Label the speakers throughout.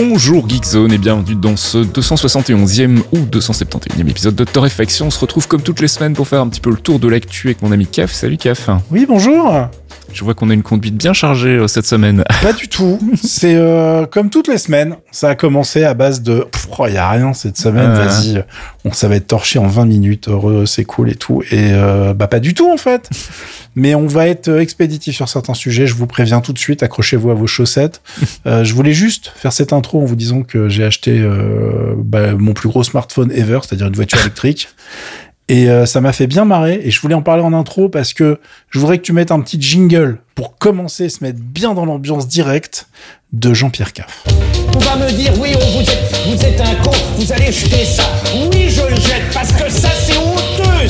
Speaker 1: Bonjour Geekzone et bienvenue dans ce 271e ou 271e épisode de Torréfaction. On se retrouve comme toutes les semaines pour faire un petit peu le tour de l'actu avec mon ami Kaf. Salut Kaf.
Speaker 2: Oui, bonjour.
Speaker 1: Je vois qu'on a une conduite bien chargée euh, cette semaine.
Speaker 2: Pas du tout. C'est euh, comme toutes les semaines. Ça a commencé à base de il n'y y a rien cette semaine, vas-y. On ça va être torché en 20 minutes, heureux, c'est cool et tout. Et euh, bah pas du tout en fait. Mais on va être euh, expéditif sur certains sujets, je vous préviens tout de suite, accrochez-vous à vos chaussettes. Euh, je voulais juste faire cette intro en vous disant que j'ai acheté euh, bah, mon plus gros smartphone ever, c'est-à-dire une voiture électrique. Et euh, ça m'a fait bien marrer et je voulais en parler en intro parce que je voudrais que tu mettes un petit jingle pour commencer, se mettre bien dans l'ambiance directe de Jean-Pierre Caff.
Speaker 3: Oui, je le jette, parce que ça, c'est honteux.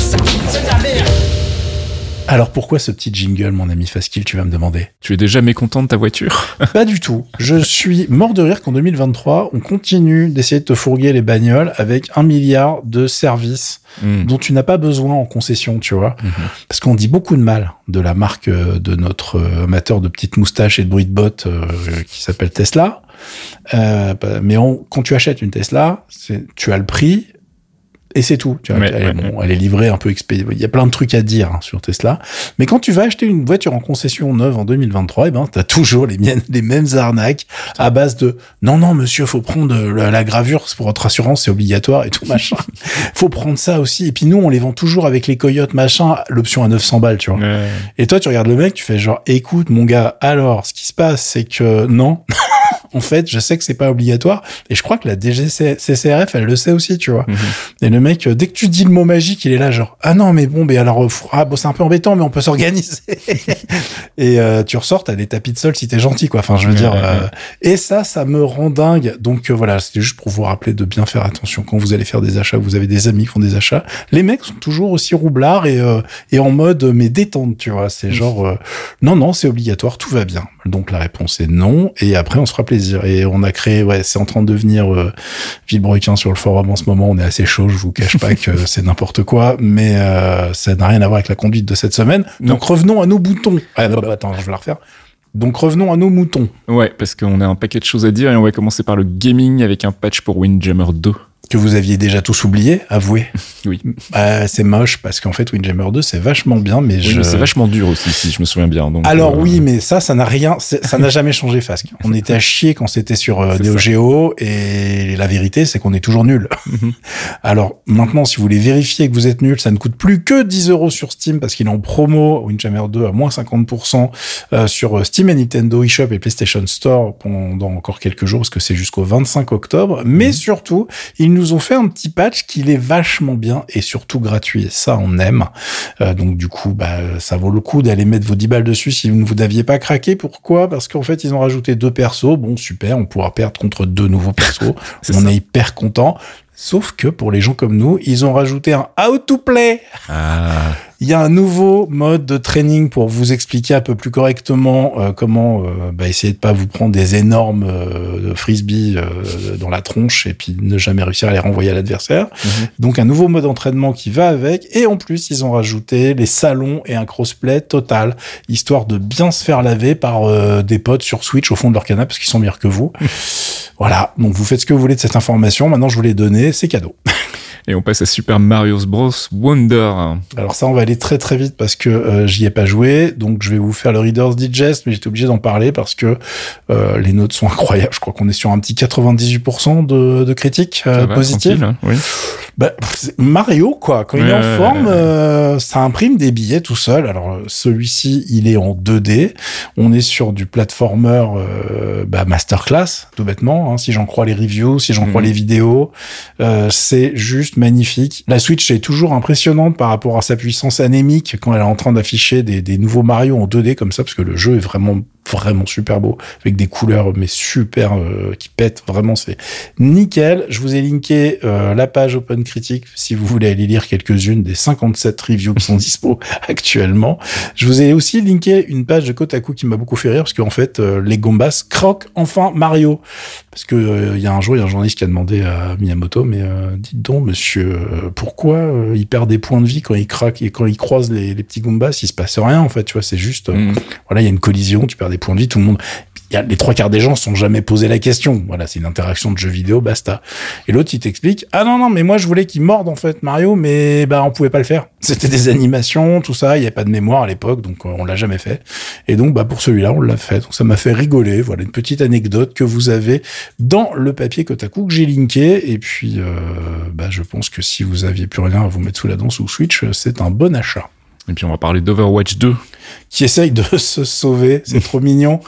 Speaker 2: Alors pourquoi ce petit jingle, mon ami Faskill, tu vas me demander?
Speaker 1: Tu es déjà mécontent de ta voiture?
Speaker 2: Pas du tout. Je suis mort de rire qu'en 2023, on continue d'essayer de te fourguer les bagnoles avec un milliard de services
Speaker 1: Hmm.
Speaker 2: dont tu n'as pas besoin en concession, tu vois. Parce qu'on dit beaucoup de mal de la marque euh, de notre euh, amateur de petites moustaches et de bruit de bottes euh, qui s'appelle Tesla. Euh, bah, mais on- quand tu achètes une Tesla, tu as le prix et c'est tout. Tu vois,
Speaker 1: Ouais,
Speaker 2: elle,
Speaker 1: ouais,
Speaker 2: bon, elle est livrée un peu expédiée. Il y a plein de trucs à dire hein, sur Tesla. Mais quand tu vas acheter une voiture en concession neuve en 2023, eh ben, t'as toujours les, miennes, les mêmes arnaques à base de non, non, monsieur, faut prendre euh, la, la gravure pour votre assurance, c'est obligatoire et tout machin. faut prendre ça aussi. Et puis nous, on les vend toujours avec les coyotes machin, l'option à 900 balles, tu vois. Et toi, tu regardes le mec, tu fais genre, écoute, mon gars, alors, ce qui se passe, c'est que non. en fait, je sais que c'est pas obligatoire. Et je crois que la DGCCRF, elle le sait aussi, tu vois.
Speaker 1: Mhm.
Speaker 2: Et le mec, euh, dès que tu dis le mot magique, il est là, genre, ah non, mais bon, mais alors, euh, ah, bon, c'est un peu embêtant, mais on peut s'organiser. et euh, tu ressors, t'as des tapis de sol si t'es gentil, quoi. Enfin, je veux
Speaker 1: Ouais,
Speaker 2: dire.
Speaker 1: ouais,
Speaker 2: euh,
Speaker 1: ouais.
Speaker 2: et ça, ça me rend dingue. Donc euh, voilà, c'était juste pour vous rappeler de bien faire attention quand vous allez faire des achats, vous avez des amis qui font des achats. Les mecs sont toujours aussi roublards et, et en mode mais détente, tu vois. C'est genre non non, c'est obligatoire, tout va bien. Donc la réponse est non. Et après on se fera plaisir. Et on a créé, ouais, c'est en train de devenir euh, villebrequin sur le forum en ce moment. On est assez chaud. Je vous cache pas que c'est n'importe quoi, mais euh, ça n'a rien à voir avec la conduite de cette semaine.
Speaker 1: Non.
Speaker 2: Donc revenons à nos boutons. Ah, non, attends, je vais la refaire. Donc revenons à nos moutons.
Speaker 1: Ouais, parce qu'on a un paquet de choses à dire et on va commencer par le gaming avec un patch pour Windjammer 2.
Speaker 2: Que vous aviez déjà tous oublié, avouez.
Speaker 1: Oui.
Speaker 2: Euh, c'est moche parce qu'en fait Windjammer 2 c'est vachement bien, mais
Speaker 1: Oui,
Speaker 2: je.
Speaker 1: mais c'est vachement dur aussi, si je me souviens bien. Donc,
Speaker 2: Alors
Speaker 1: euh,
Speaker 2: oui, mais ça, ça n'a rien, ça n'a jamais changé, Fasque. On était à chier quand c'était sur euh, Neo. Geo et la vérité, c'est qu'on est toujours nul.
Speaker 1: Mhm.
Speaker 2: Alors maintenant, si vous voulez vérifier que vous êtes nul, ça ne coûte plus que 10 euros sur Steam parce qu'il est en promo Windjammer 2 à moins 50% euh, sur Steam et Nintendo eShop et PlayStation Store pendant encore quelques jours parce que c'est jusqu'au 25 octobre.
Speaker 1: Mhm.
Speaker 2: Mais surtout, ils nous ont fait un petit patch qui est vachement bien et surtout gratuit. Et ça, on aime. Euh, donc du coup, bah, ça vaut le coup d'aller mettre vos 10 balles dessus si vous ne vous n'aviez pas craqué. Pourquoi? Parce qu'en fait, ils ont rajouté deux persos. Bon, super, on pourra perdre contre deux nouveaux persos. On
Speaker 1: ça.
Speaker 2: est hyper content. Sauf que pour les gens comme nous, ils ont rajouté un how to play.
Speaker 1: Ah,
Speaker 2: Il y a un nouveau mode de training pour vous expliquer un peu plus correctement euh, comment euh, bah, essayer de pas vous prendre des énormes euh, frisbees euh, dans la tronche et puis ne jamais réussir à les renvoyer à l'adversaire.
Speaker 1: Mhm.
Speaker 2: Donc un nouveau mode d'entraînement qui va avec et en plus ils ont rajouté les salons et un crossplay total histoire de bien se faire laver par euh, des potes sur Switch au fond de leur canapé parce qu'ils sont meilleurs que vous. voilà, donc vous faites ce que vous voulez de cette information. Maintenant je vous l'ai donné, c'est cadeau.
Speaker 1: Et on passe à Super Mario Bros. Wonder.
Speaker 2: Alors ça, on va aller très très vite parce que euh, j'y ai pas joué, donc je vais vous faire le Reader's Digest, mais j'étais obligé d'en parler parce que euh, les notes sont incroyables. Je crois qu'on est sur un petit 98% de, de critiques euh,
Speaker 1: va,
Speaker 2: positives.
Speaker 1: Oui.
Speaker 2: Bah, Mario, quoi. Quand il est en forme, ça imprime des billets tout seul. Alors, celui-ci, il est en 2D. On est sur du platformer bah, masterclass, tout bêtement. Hein, si j'en crois les reviews, si j'en crois
Speaker 1: Mhm.
Speaker 2: les vidéos, c'est juste magnifique. La Switch est toujours impressionnante par rapport à sa puissance anémique quand elle est en train d'afficher des, nouveaux Mario en 2D comme ça, parce que le jeu est vraiment vraiment super beau avec des couleurs mais super euh, qui pètent vraiment c'est nickel. Je vous ai linké euh, la page Open Critique si vous voulez aller lire quelques-unes des 57 reviews qui sont dispo actuellement. Je vous ai aussi linké une page de Kotaku qui m'a beaucoup fait rire parce qu'en fait euh, les Gombas croquent enfin Mario. Parce que il y a un jour il y a un journaliste qui a demandé à Miyamoto mais dites donc monsieur pourquoi il perd des points de vie quand il craque et quand il croise les, les petits Goombas il se passe rien en fait tu vois c'est juste
Speaker 1: Mm.
Speaker 2: voilà il y a une collision tu perds des points de vie tout le monde y a, les trois quarts des gens sont jamais posé la question. Voilà, c'est une interaction de jeu vidéo, basta. Et l'autre, il t'explique, ah non, non, mais moi, je voulais qu'il morde, en fait, Mario, mais, bah, on pouvait pas le faire. C'était des animations, tout ça, il y avait pas de mémoire à l'époque, donc euh, on l'a jamais fait. Et donc, bah, pour celui-là, on l'a fait. Donc, ça m'a fait rigoler. Voilà, une petite anecdote que vous avez dans le papier Kotaku que j'ai linké. Et puis, euh, bah, je pense que si vous aviez plus rien à vous mettre sous la dent sous Switch, c'est un bon achat.
Speaker 1: Et puis on va parler d'Overwatch 2.
Speaker 2: Qui essaye de se sauver, c'est trop mignon.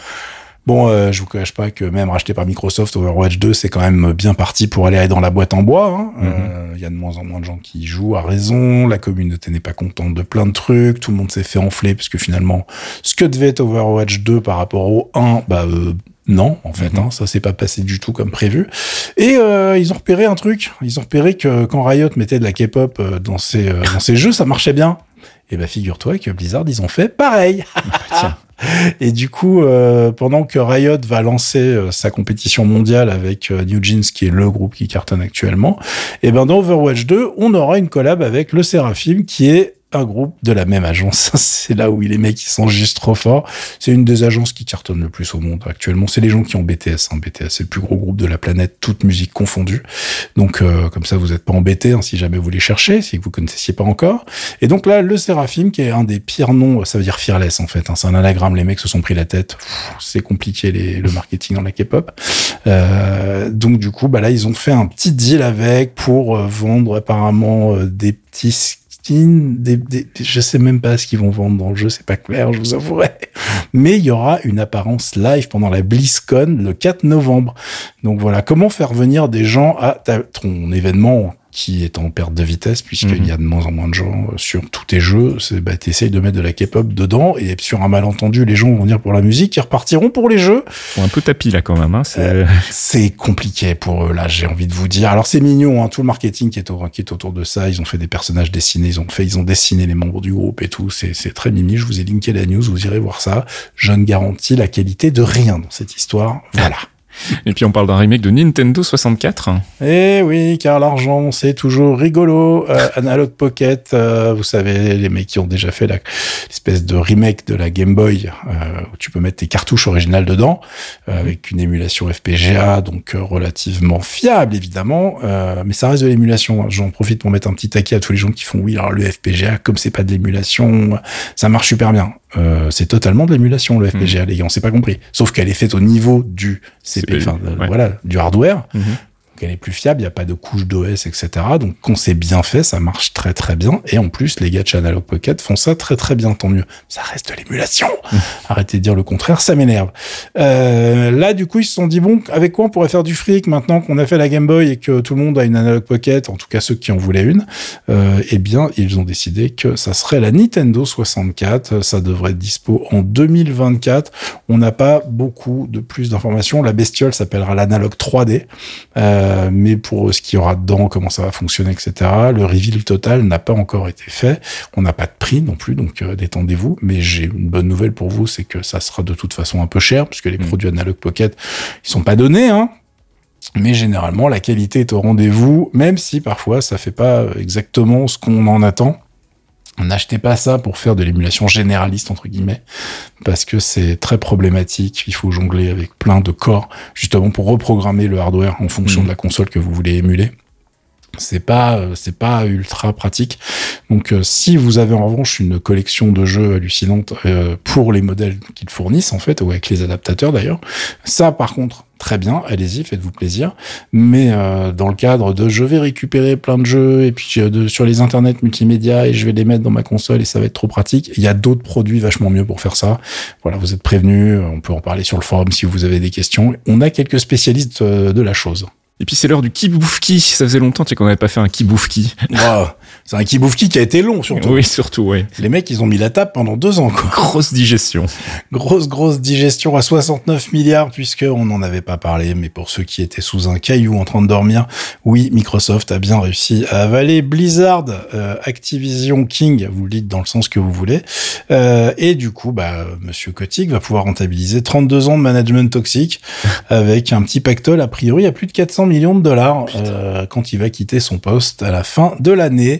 Speaker 2: Bon, euh, je vous cache pas que même racheté par Microsoft, Overwatch 2, c'est quand même bien parti pour aller dans la boîte en bois. hein. Euh, Il y a de moins en moins de gens qui y jouent à raison. La communauté n'est pas contente de plein de trucs. Tout le monde s'est fait enfler parce que finalement, ce que devait être Overwatch 2 par rapport au 1, bah euh, non, en fait, hein, ça s'est pas passé du tout comme prévu. Et euh, ils ont repéré un truc. Ils ont repéré que quand Riot mettait de la K-pop euh, dans ses euh, dans ses jeux, ça marchait bien. Et bah figure-toi que Blizzard, ils ont fait pareil.
Speaker 1: Tiens.
Speaker 2: Et du coup, euh, pendant que Riot va lancer euh, sa compétition mondiale avec euh, New Jeans, qui est le groupe qui cartonne actuellement, et ben dans Overwatch 2, on aura une collab avec le Seraphim, qui est un groupe de la même agence. c'est là où les mecs ils sont juste trop forts. C'est une des agences qui cartonne le plus au monde actuellement. C'est les gens qui ont BTS. Hein. BTS, c'est le plus gros groupe de la planète, toute musique confondue. Donc euh, comme ça, vous n'êtes pas embêtés hein, si jamais vous les cherchez, si vous connaissiez pas encore. Et donc là, le Seraphim, qui est un des pires noms, ça veut dire fearless en fait. hein. C'est un anagramme. Les mecs se sont pris la tête. C'est compliqué les, le marketing dans la K-pop. Euh, donc du coup, bah là, ils ont fait un petit deal avec pour euh, vendre apparemment euh, des petits je sais même pas ce qu'ils vont vendre dans le jeu, c'est pas clair, je vous avouerai. Mais il y aura une apparence live pendant la BlizzCon le 4 novembre. Donc voilà, comment faire venir des gens à ton événement qui est en perte de vitesse puisqu'il
Speaker 1: Mhm.
Speaker 2: y a de moins en moins de gens euh, sur tous tes jeux, c'est bah t'essayes de mettre de la K-pop dedans et sur un malentendu les gens vont venir pour la musique, ils repartiront pour les jeux.
Speaker 1: Font un peu tapis là quand même. Hein. C'est...
Speaker 2: Euh, C'est compliqué pour eux là, j'ai envie de vous dire. Alors c'est mignon, hein, tout le marketing qui est, au- qui est autour de ça. Ils ont fait des personnages dessinés, ils ont fait, ils ont dessiné les membres du groupe et tout. C'est c'est très mimi. Je vous ai linké la news, vous irez voir ça. Je ne garantis la qualité de rien dans cette histoire. Voilà.
Speaker 1: Et puis on parle d'un remake de Nintendo 64.
Speaker 2: Eh oui, car l'argent, c'est toujours rigolo. Euh, Analog Pocket, euh, vous savez, les mecs qui ont déjà fait l'espèce de remake de la Game Boy, euh, où tu peux mettre tes cartouches originales dedans, euh, avec une émulation FPGA, donc euh, relativement fiable, évidemment. Euh, mais ça reste de l'émulation. J'en profite pour mettre un petit taquet à tous les gens qui font, oui, alors le FPGA, comme c'est pas de l'émulation, ça marche super bien. Euh, c'est totalement de l'émulation, le FPGA, les gars, on s'est pas compris. Sauf qu'elle est faite au niveau du CP,
Speaker 1: CPU,
Speaker 2: enfin,
Speaker 1: ouais.
Speaker 2: voilà, du hardware.
Speaker 1: Mhm.
Speaker 2: Donc elle est plus fiable, il n'y a pas de couche d'OS, etc. Donc quand c'est bien fait, ça marche très très bien. Et en plus, les gars de Analog Pocket font ça très très bien, tant mieux. Ça reste de l'émulation. Arrêtez de dire le contraire, ça m'énerve. Euh, là, du coup, ils se sont dit, bon, avec quoi on pourrait faire du fric maintenant qu'on a fait la Game Boy et que tout le monde a une Analog Pocket, en tout cas ceux qui en voulaient une, euh, eh bien, ils ont décidé que ça serait la Nintendo 64. Ça devrait être dispo en 2024. On n'a pas beaucoup de plus d'informations. La bestiole s'appellera l'Analog 3D. Euh, mais pour ce qu'il y aura dedans, comment ça va fonctionner, etc. Le reveal total n'a pas encore été fait. On n'a pas de prix non plus, donc euh, détendez-vous. Mais j'ai une bonne nouvelle pour vous, c'est que ça sera de toute façon un peu cher, puisque les
Speaker 1: Mm.
Speaker 2: produits Analog Pocket, ils sont pas donnés, hein. Mais généralement, la qualité est au rendez-vous, même si parfois ça fait pas exactement ce qu'on en attend. N'achetez pas ça pour faire de l'émulation généraliste, entre guillemets, parce que c'est très problématique. Il faut jongler avec plein de corps, justement pour reprogrammer le hardware en fonction
Speaker 1: Mhm.
Speaker 2: de la console que vous voulez émuler. C'est pas, euh, c'est pas ultra pratique. Donc, euh, si vous avez en revanche une collection de jeux hallucinante euh, pour les modèles qu'ils fournissent, en fait, ou avec les adaptateurs d'ailleurs, ça, par contre, très bien, allez-y, faites-vous plaisir. Mais euh, dans le cadre de je vais récupérer plein de jeux et puis euh, de, sur les internets multimédia et je vais les mettre dans ma console et ça va être trop pratique. Il y a d'autres produits vachement mieux pour faire ça. Voilà, vous êtes prévenus. On peut en parler sur le forum si vous avez des questions. On a quelques spécialistes euh, de la chose.
Speaker 1: Et puis c'est l'heure du kiboufki. Ça faisait longtemps qu'on n'avait pas fait un kiboufki.
Speaker 2: Wow. C'est un Kibufki qui a été long, surtout.
Speaker 1: Oui, surtout, oui.
Speaker 2: Les mecs, ils ont mis la table pendant deux ans, quoi.
Speaker 1: Grosse digestion.
Speaker 2: Grosse, grosse digestion à 69 milliards, puisque on n'en avait pas parlé, mais pour ceux qui étaient sous un caillou en train de dormir, oui, Microsoft a bien réussi à avaler Blizzard, euh, Activision, King, vous le dites dans le sens que vous voulez, euh, et du coup, bah, Monsieur Kotick va pouvoir rentabiliser 32 ans de management toxique avec un petit pactole a priori à plus de 400 millions de dollars euh, quand il va quitter son poste à la fin de l'année.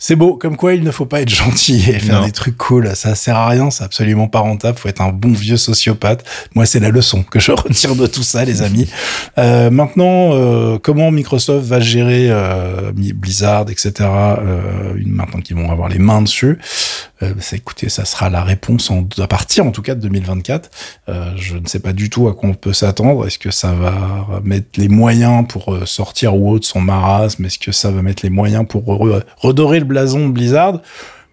Speaker 2: C'est beau, comme quoi il ne faut pas être gentil et faire
Speaker 1: Non.
Speaker 2: des trucs cool. Ça sert à rien, c'est absolument pas rentable. Faut être un bon vieux sociopathe. Moi, c'est la leçon que je retire de tout ça, les amis. Euh, maintenant, euh, comment Microsoft va gérer euh, Blizzard, etc. Euh, maintenant qu'ils vont avoir les mains dessus, euh, c'est, écoutez, ça sera la réponse en, à partir, en tout cas, de 2024. Euh, je ne sais pas du tout à quoi on peut s'attendre. Est-ce que ça va mettre les moyens pour euh, sortir ou autre son marasme? Est-ce que ça va mettre les moyens pour re- redorer le blason de Blizzard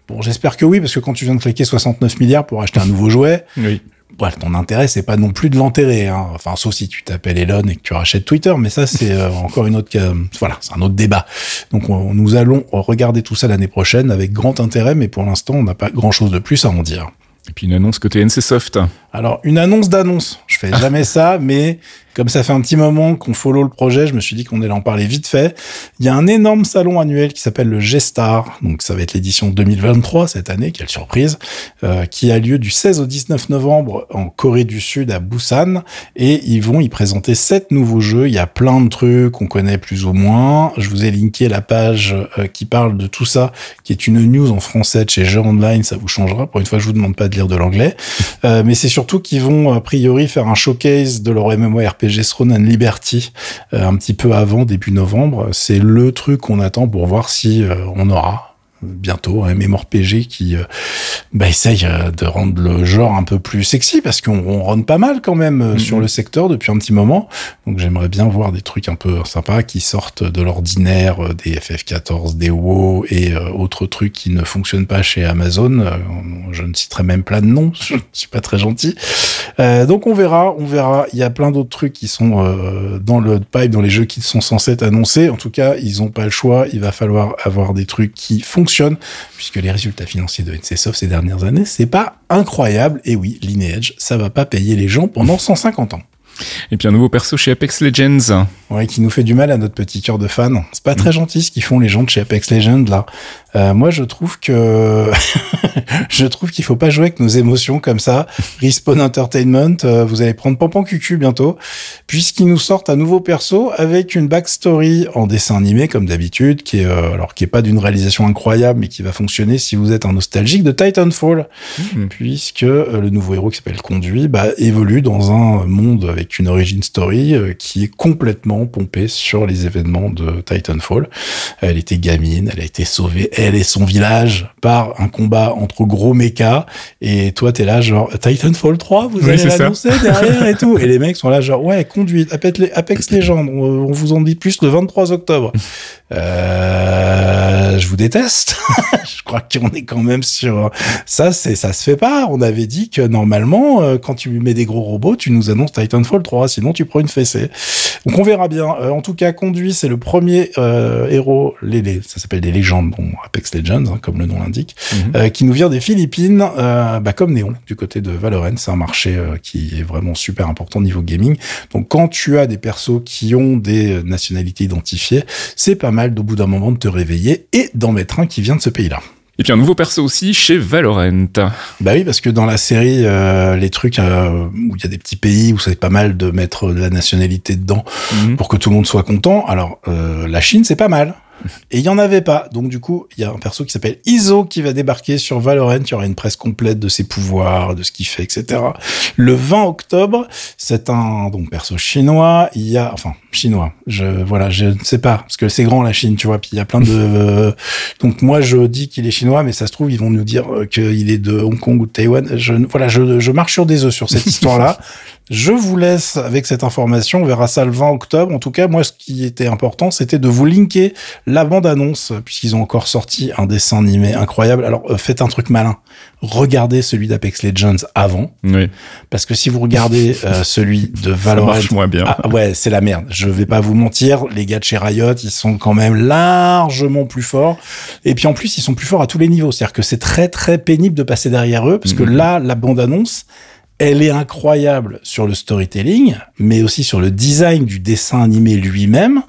Speaker 2: Bon, j'espère que oui, parce que quand tu viens de claquer 69 milliards pour acheter un nouveau jouet,
Speaker 1: Oui.
Speaker 2: ouais, ton intérêt, c'est pas non plus de l'enterrer. Hein. Enfin, sauf si tu t'appelles Elon et que tu rachètes Twitter, mais ça, c'est euh, encore une autre... ca- Voilà, c'est un autre débat. Donc, on- nous allons regarder tout ça l'année prochaine avec grand intérêt, mais pour l'instant, on n'a pas grand-chose de plus à en dire.
Speaker 1: Et puis une annonce côté NCSoft.
Speaker 2: Alors, une annonce d'annonce. Je fais jamais ça, mais comme ça fait un petit moment qu'on follow le projet, je me suis dit qu'on allait en parler vite fait. Il y a un énorme salon annuel qui s'appelle le G-Star. Donc, ça va être l'édition 2023 cette année. Quelle surprise. euh, qui a lieu du 16 au 19 novembre en Corée du Sud à Busan. Et ils vont y présenter sept nouveaux jeux. Il y a plein de trucs qu'on connaît plus ou moins. Je vous ai linké la page euh, qui parle de tout ça, qui est une news en français de chez Jeux Online. Ça vous changera. Pour une fois, je vous demande pas de lire de l'anglais. Euh, mais c'est surtout qu'ils vont a priori faire un showcase de leur MMORPG Throne and Liberty euh, un petit peu avant début novembre. C'est le truc qu'on attend pour voir si euh, on aura bientôt un MMORPG qui euh, bah, essaye euh, de rendre le genre un peu plus sexy parce qu'on on run pas mal quand même euh, sur le secteur depuis un petit moment. Donc j'aimerais bien voir des trucs un peu sympas qui sortent de l'ordinaire, des FF14, des WoW et euh, autres trucs qui ne fonctionnent pas chez Amazon. Je ne citerai même pas de nom, je ne suis pas très gentil. Euh, donc on verra, on verra. Il y a plein d'autres trucs qui sont euh, dans le pipe, dans les jeux qui sont censés être annoncés. En tout cas, ils n'ont pas le choix. Il va falloir avoir des trucs qui fonctionnent, puisque les résultats financiers de NCSoft ces dernières années, c'est pas incroyable. Et oui, Lineage, ça va pas payer les gens pendant 150 ans.
Speaker 1: Et puis un nouveau perso chez Apex Legends.
Speaker 2: Ouais, qui nous fait du mal à notre petit cœur de fan. C'est pas très gentil ce qu'ils font les gens de chez Apex Legends là. Euh, moi, je trouve que je trouve qu'il faut pas jouer avec nos émotions comme ça. Respawn Entertainment, euh, vous allez prendre pampan cucu bientôt, puisqu'ils nous sortent un nouveau perso avec une backstory en dessin animé comme d'habitude, qui est euh, alors qui est pas d'une réalisation incroyable, mais qui va fonctionner si vous êtes un nostalgique de Titanfall
Speaker 1: Mhm.
Speaker 2: puisque le nouveau héros qui s'appelle Conduit bah, évolue dans un monde avec une origin story qui est complètement pompée sur les événements de Titanfall. Elle était gamine, elle a été sauvée, elle et son village, par un combat entre gros mechas, et toi t'es là genre Titanfall 3, vous
Speaker 1: Oui,
Speaker 2: allez l'annoncer derrière et tout, et les mecs sont là genre ouais Conduit, Apex, Apex Legends, on, on vous en dit plus le 23 octobre. Euh, je vous déteste. je crois qu'on est quand même sur ça. C'est ça se fait pas. On avait dit que normalement, euh, quand tu mets des gros robots, tu nous annonces Titanfall 3. Sinon, tu prends une fessée. Donc on verra bien. Euh, en tout cas, conduit, c'est le premier euh, héros. Les, les- ça s'appelle des légendes, bon Apex Legends, hein, comme le nom l'indique,
Speaker 1: Mhm.
Speaker 2: euh, qui nous vient des Philippines, euh, bah, comme Néon du côté de Valorant. C'est un marché euh, qui est vraiment super important niveau gaming. Donc quand tu as des persos qui ont des nationalités identifiées, c'est pas mal d'au bout d'un moment de te réveiller et d'en mettre un qui vient de ce pays-là.
Speaker 1: Et puis un nouveau perso aussi chez Valorant.
Speaker 2: Bah oui, parce que dans la série, euh, les trucs euh, où il y a des petits pays où c'est pas mal de mettre de la nationalité dedans
Speaker 1: Mhm.
Speaker 2: pour que tout le monde soit content. Alors euh, la Chine, c'est pas mal. Et il y en avait pas. Donc du coup, il y a un perso qui s'appelle Iso qui va débarquer sur Valorant. Il y aura une presse complète de ses pouvoirs, de ce qu'il fait, etc. Le 20 octobre, c'est un donc perso chinois. Il y a enfin chinois. Je voilà, je ne sais pas parce que c'est grand la Chine, tu vois. Puis il y a plein de donc moi je dis qu'il est chinois, mais ça se trouve ils vont nous dire euh, qu'il est de Hong Kong ou de Taïwan. Je voilà, je, je marche sur des œufs sur cette histoire-là. Je vous laisse avec cette information. On verra ça le 20 octobre. En tout cas, moi, ce qui était important, c'était de vous linker la bande-annonce, puisqu'ils ont encore sorti un dessin animé incroyable. Alors, euh, faites un truc malin. Regardez celui d'Apex Legends avant.
Speaker 1: Oui.
Speaker 2: Parce que si vous regardez euh, celui de Valorant,
Speaker 1: marche moins bien.
Speaker 2: Ah, ouais, c'est la merde. Je vais pas vous mentir, les gars de chez Riot, ils sont quand même largement plus forts. Et puis en plus, ils sont plus forts à tous les niveaux. C'est-à-dire que c'est très très pénible de passer derrière eux, parce que
Speaker 1: Mhm.
Speaker 2: là, la bande annonce. Elle est incroyable sur le storytelling, mais aussi sur le design du dessin animé lui-même.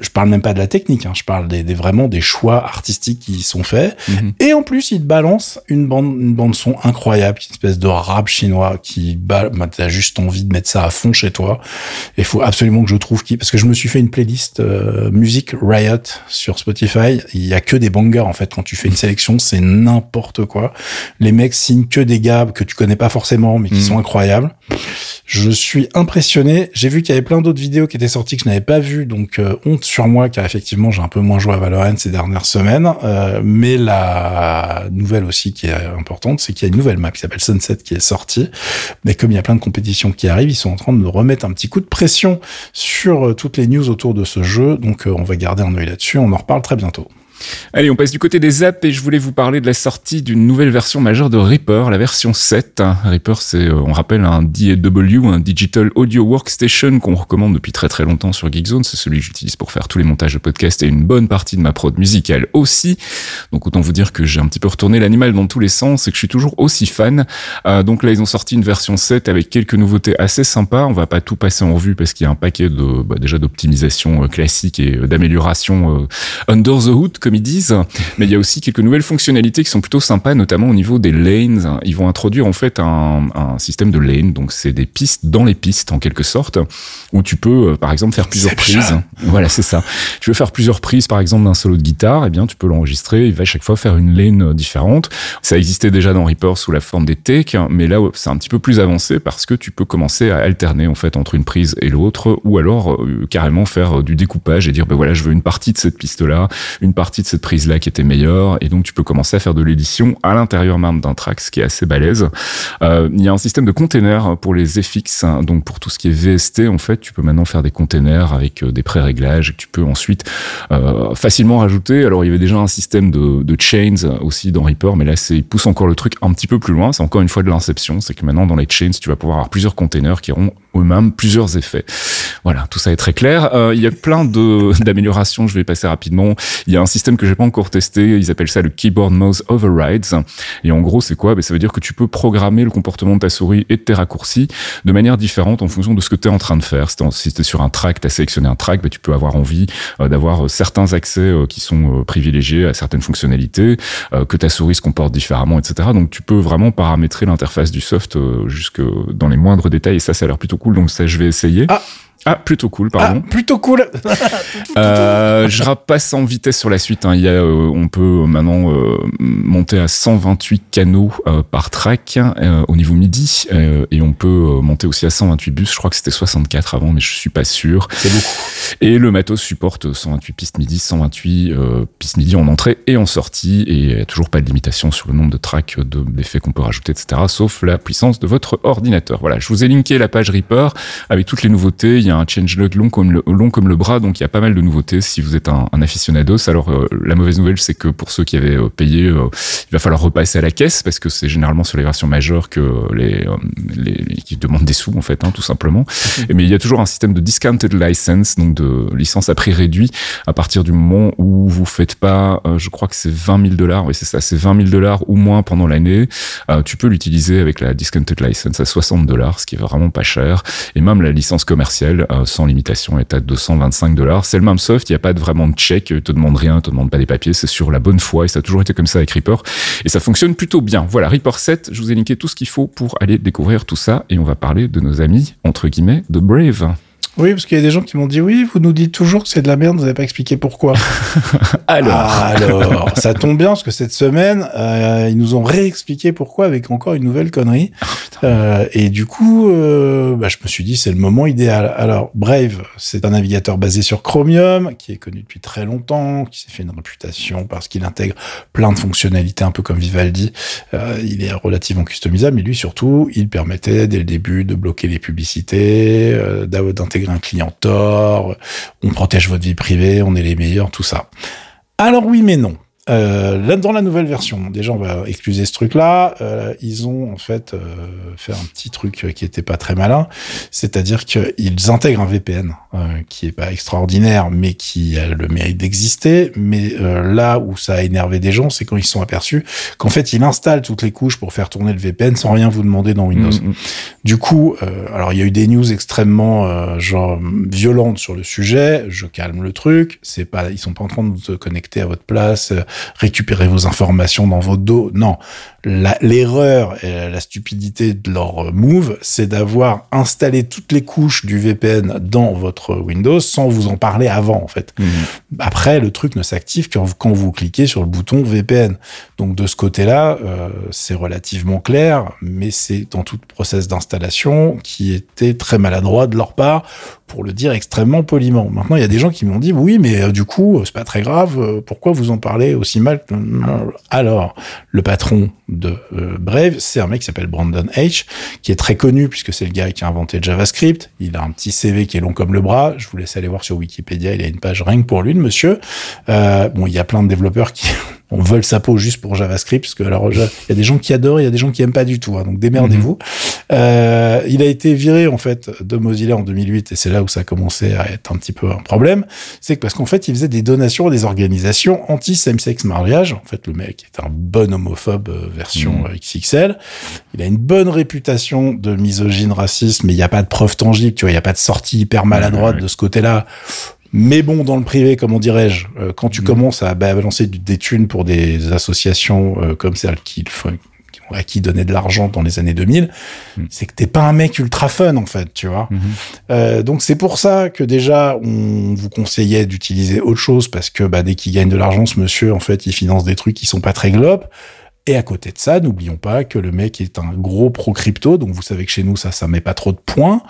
Speaker 2: Je parle même pas de la technique, hein, je parle des, des- vraiment des choix artistiques qui y sont faits.
Speaker 1: Mhm.
Speaker 2: Et en plus, il te balance une bande, une bande son incroyable, une espèce de rap chinois qui, bah, bah, t'as juste envie de mettre ça à fond chez toi. Il faut absolument que je trouve qui, parce que je me suis fait une playlist euh, musique Riot sur Spotify. Il y a que des bangers en fait. Quand tu fais une sélection, c'est n'importe quoi. Les mecs signent que des gars que tu connais pas forcément, mais qui
Speaker 1: Mhm.
Speaker 2: sont incroyables. Je suis impressionné. J'ai vu qu'il y avait plein d'autres vidéos qui étaient sorties que je n'avais pas vues, donc euh, honte sur moi car effectivement j'ai un peu moins joué à Valorant ces dernières semaines. Euh, mais la nouvelle aussi qui est importante, c'est qu'il y a une nouvelle map qui s'appelle Sunset qui est sortie. Mais comme il y a plein de compétitions qui arrivent, ils sont en train de remettre un petit coup de pression sur euh, toutes les news autour de ce jeu. Donc on va garder un œil là-dessus. On en reparle très bientôt.
Speaker 1: Allez, on passe du côté des apps et je voulais vous parler de la sortie d'une nouvelle version majeure de Reaper, la version 7. Reaper, c'est, euh, on rappelle, un DAW, un Digital Audio Workstation qu'on recommande depuis très très longtemps sur Geekzone. C'est celui que j'utilise pour faire tous les montages de podcasts et une bonne partie de ma prod musicale aussi. Donc autant vous dire que j'ai un petit peu retourné l'animal dans tous les sens et que je suis toujours aussi fan. Euh, donc là, ils ont sorti une version 7 avec quelques nouveautés assez sympas. On va pas tout passer en revue parce qu'il y a un paquet de, bah, déjà d'optimisation euh, classique et d'amélioration under the hood, comme ils disent. Mais il y a aussi quelques nouvelles fonctionnalités qui sont plutôt sympas, notamment au niveau des lanes. Ils vont introduire en fait un, un système de lane, donc c'est des pistes dans les pistes en quelque sorte, où tu peux euh, par exemple faire plusieurs prises. Voilà, c'est ça. Tu veux faire plusieurs prises par exemple d'un solo de guitare, eh bien tu peux l'enregistrer. Il va à chaque fois faire une lane euh, différente. Ça existait déjà dans Reaper sous la forme des takes, mais là c'est un petit peu plus avancé parce que tu peux commencer à alterner en fait entre une prise et l'autre, ou alors euh, carrément faire du découpage et dire ben voilà je veux une partie de cette piste là, une partie de cette prise là qui était meilleure, et donc tu peux commencer à faire de l'édition à l'intérieur même d'un track, ce qui est assez balèze. Euh, il y a un système de containers pour les FX, hein, donc pour tout ce qui est VST en fait, tu peux maintenant faire des containers avec euh, des pré-réglages que tu peux ensuite euh, facilement rajouter. Alors il y avait déjà un système de, chains aussi dans Reaper, mais là c'est il pousse encore le truc un petit peu plus loin. C'est encore une fois de l'inception, c'est que maintenant dans les chains tu vas pouvoir avoir plusieurs containers qui auront eux-mêmes plusieurs effets. Voilà, tout ça est très clair. Il y a plein d'améliorations. Je vais passer rapidement. Il y a un système que j'ai pas encore testé. Ils appellent ça le keyboard mouse overrides. Et en gros, c'est quoi? Ben, ça veut dire que tu peux programmer le comportement de ta souris et de tes raccourcis de manière différente en fonction de ce que tu es en train de faire. Si tu es sur un track, tu as sélectionné un track, ben, tu peux avoir envie euh, d'avoir euh, certains accès euh, qui sont privilégiés à certaines fonctionnalités, que ta souris se comporte différemment, etc. Donc tu peux vraiment paramétrer l'interface du soft jusque dans les moindres détails. Et ça, ça a l'air plutôt cool. Donc ça, je vais essayer.
Speaker 2: Ah.
Speaker 1: Ah, plutôt cool,
Speaker 2: Ah,
Speaker 1: pardon.
Speaker 2: plutôt cool.
Speaker 1: Euh, je repasse en vitesse sur la suite. hein. Il y a, euh, on peut maintenant euh, monter à 128 canaux euh, par track euh, au niveau MIDI euh, et on peut euh, monter aussi à 128 bus. Je crois que c'était 64 avant, mais je suis pas sûr.
Speaker 2: C'est beaucoup.
Speaker 1: Et le matos supporte 128 pistes MIDI, 128 euh, pistes MIDI en entrée et en sortie. Et il y a toujours pas de limitation sur le nombre de tracks, de- d'effets qu'on peut rajouter, etc. Sauf la puissance de votre ordinateur. Voilà, je vous ai linké la page Reaper avec toutes les nouveautés. Il y a un changelog long comme le, long comme le bras, donc il y a pas mal de nouveautés si vous êtes un, un aficionados. Alors euh, la mauvaise nouvelle, c'est que pour ceux qui avaient euh, payé, euh, il va falloir repasser à la caisse parce que c'est généralement sur les versions majeures que les, les, les- qui demandent des sous en fait, hein, tout simplement. Et Mais il y a toujours un système de discounted license, donc de licence à prix réduit à partir du moment où vous faites pas, je crois que c'est 20 000 dollars, oui c'est ça, c'est 20 000 dollars ou moins pendant l'année. Tu peux l'utiliser avec la discounted license à 60 dollars, ce qui est vraiment pas cher. Et même la licence commerciale euh, sans limitation est à 225 dollars. C'est le même soft, il n'y a pas de, vraiment de check, il te demande rien, il te demande pas des papiers, c'est sur la bonne foi et ça a toujours été comme ça avec Reaper. Et ça fonctionne plutôt bien. Voilà, Reaper 7, je vous ai linké tout ce qu'il faut pour aller découvrir tout ça et on va parler de nos amis, entre guillemets, de Brave.
Speaker 2: Oui, parce qu'il y a des gens qui m'ont dit oui, vous nous dites toujours que c'est de la merde, vous n'avez pas expliqué pourquoi.
Speaker 1: Alors,
Speaker 2: Alors, ça tombe bien parce que cette semaine, euh, ils nous ont réexpliqué pourquoi avec encore une nouvelle connerie. Euh, et du coup, euh, bah, je me suis dit c'est le moment idéal. Alors, Brave, c'est un navigateur basé sur Chromium qui est connu depuis très longtemps, qui s'est fait une réputation parce qu'il intègre plein de fonctionnalités un peu comme Vivaldi. Il est relativement customisable, mais lui surtout, il permettait dès le début de bloquer les publicités, euh, un client Tor, on protège votre vie privée, on est les meilleurs, tout ça. Alors oui, mais non. Euh, là, dans la nouvelle version, déjà on va excuser ce truc-là. Euh, ils ont en fait euh, fait un petit truc qui était pas très malin, c'est-à-dire qu'ils intègrent un VPN euh, qui est pas extraordinaire, mais qui a le mérite d'exister. Mais euh, là où ça a énervé des gens, c'est quand ils se sont aperçus qu'en fait ils installent toutes les couches pour faire tourner le VPN sans rien vous demander dans Windows.
Speaker 1: Mm, mm.
Speaker 2: Du coup, euh, alors il y a eu des news extrêmement euh, genre violentes sur le sujet. Je calme le truc. C'est pas, ils sont pas en train de vous connecter à votre place, récupérer vos informations dans votre dos. Non, l'erreur et la stupidité de leur euh, move, c'est d'avoir installé toutes les couches du VPN dans votre Windows sans vous en parler avant en fait.
Speaker 1: Mhm.
Speaker 2: Après, le truc ne s'active que quand vous cliquez sur le bouton VPN. Donc de ce côté-là, euh, c'est relativement clair, mais c'est dans tout process d'installation qui était très maladroit de leur part, pour le dire extrêmement poliment. Maintenant, il y a des gens qui m'ont dit oui, mais euh, du coup, c'est pas très grave. euh, pourquoi vous en parlez aussi mal que- Alors, le patron de euh, Brave, c'est un mec qui s'appelle Brandon H, qui est très connu puisque c'est le gars qui a inventé JavaScript. Il a un petit CV qui est long comme le bras. Je vous laisse aller voir sur Wikipédia. Il a une page rien que pour lui, le monsieur. Euh, bon, il y a plein de développeurs qui on vole sa peau juste pour JavaScript, parce que alors il y a des gens qui adorent, il y a des gens qui aiment pas du tout. hein, donc démerdez-vous. Euh, il a été viré en fait de Mozilla en 2008, et c'est là où ça a commencé à être un petit peu un problème. C'est que parce qu'en fait, il faisait des donations à des organisations anti-same-sex mariage. En fait, le mec est un bon homophobe euh, version euh, XXL. Il a une bonne réputation de misogyne raciste, mais il n'y a pas de preuve tangible, tu vois, il n'y a pas de sortie hyper maladroite de ce côté-là. Mais bon, dans le privé, comment dirais-je, euh, quand tu
Speaker 1: Mhm.
Speaker 2: commences à ba- balancer des thunes pour des associations euh, comme celles qui, à qui donner de l'argent dans les années 2000,
Speaker 1: Mhm.
Speaker 2: c'est que t'es pas un mec ultra fun en fait, tu vois.
Speaker 1: Mhm.
Speaker 2: Euh, donc c'est pour ça que déjà on vous conseillait d'utiliser autre chose parce que bah, dès qu'il gagne de l'argent, ce monsieur en fait il finance des trucs qui sont pas très globes. Et à côté de ça, n'oublions pas que le mec est un gros pro crypto, donc vous savez que chez nous ça ça met pas trop de points,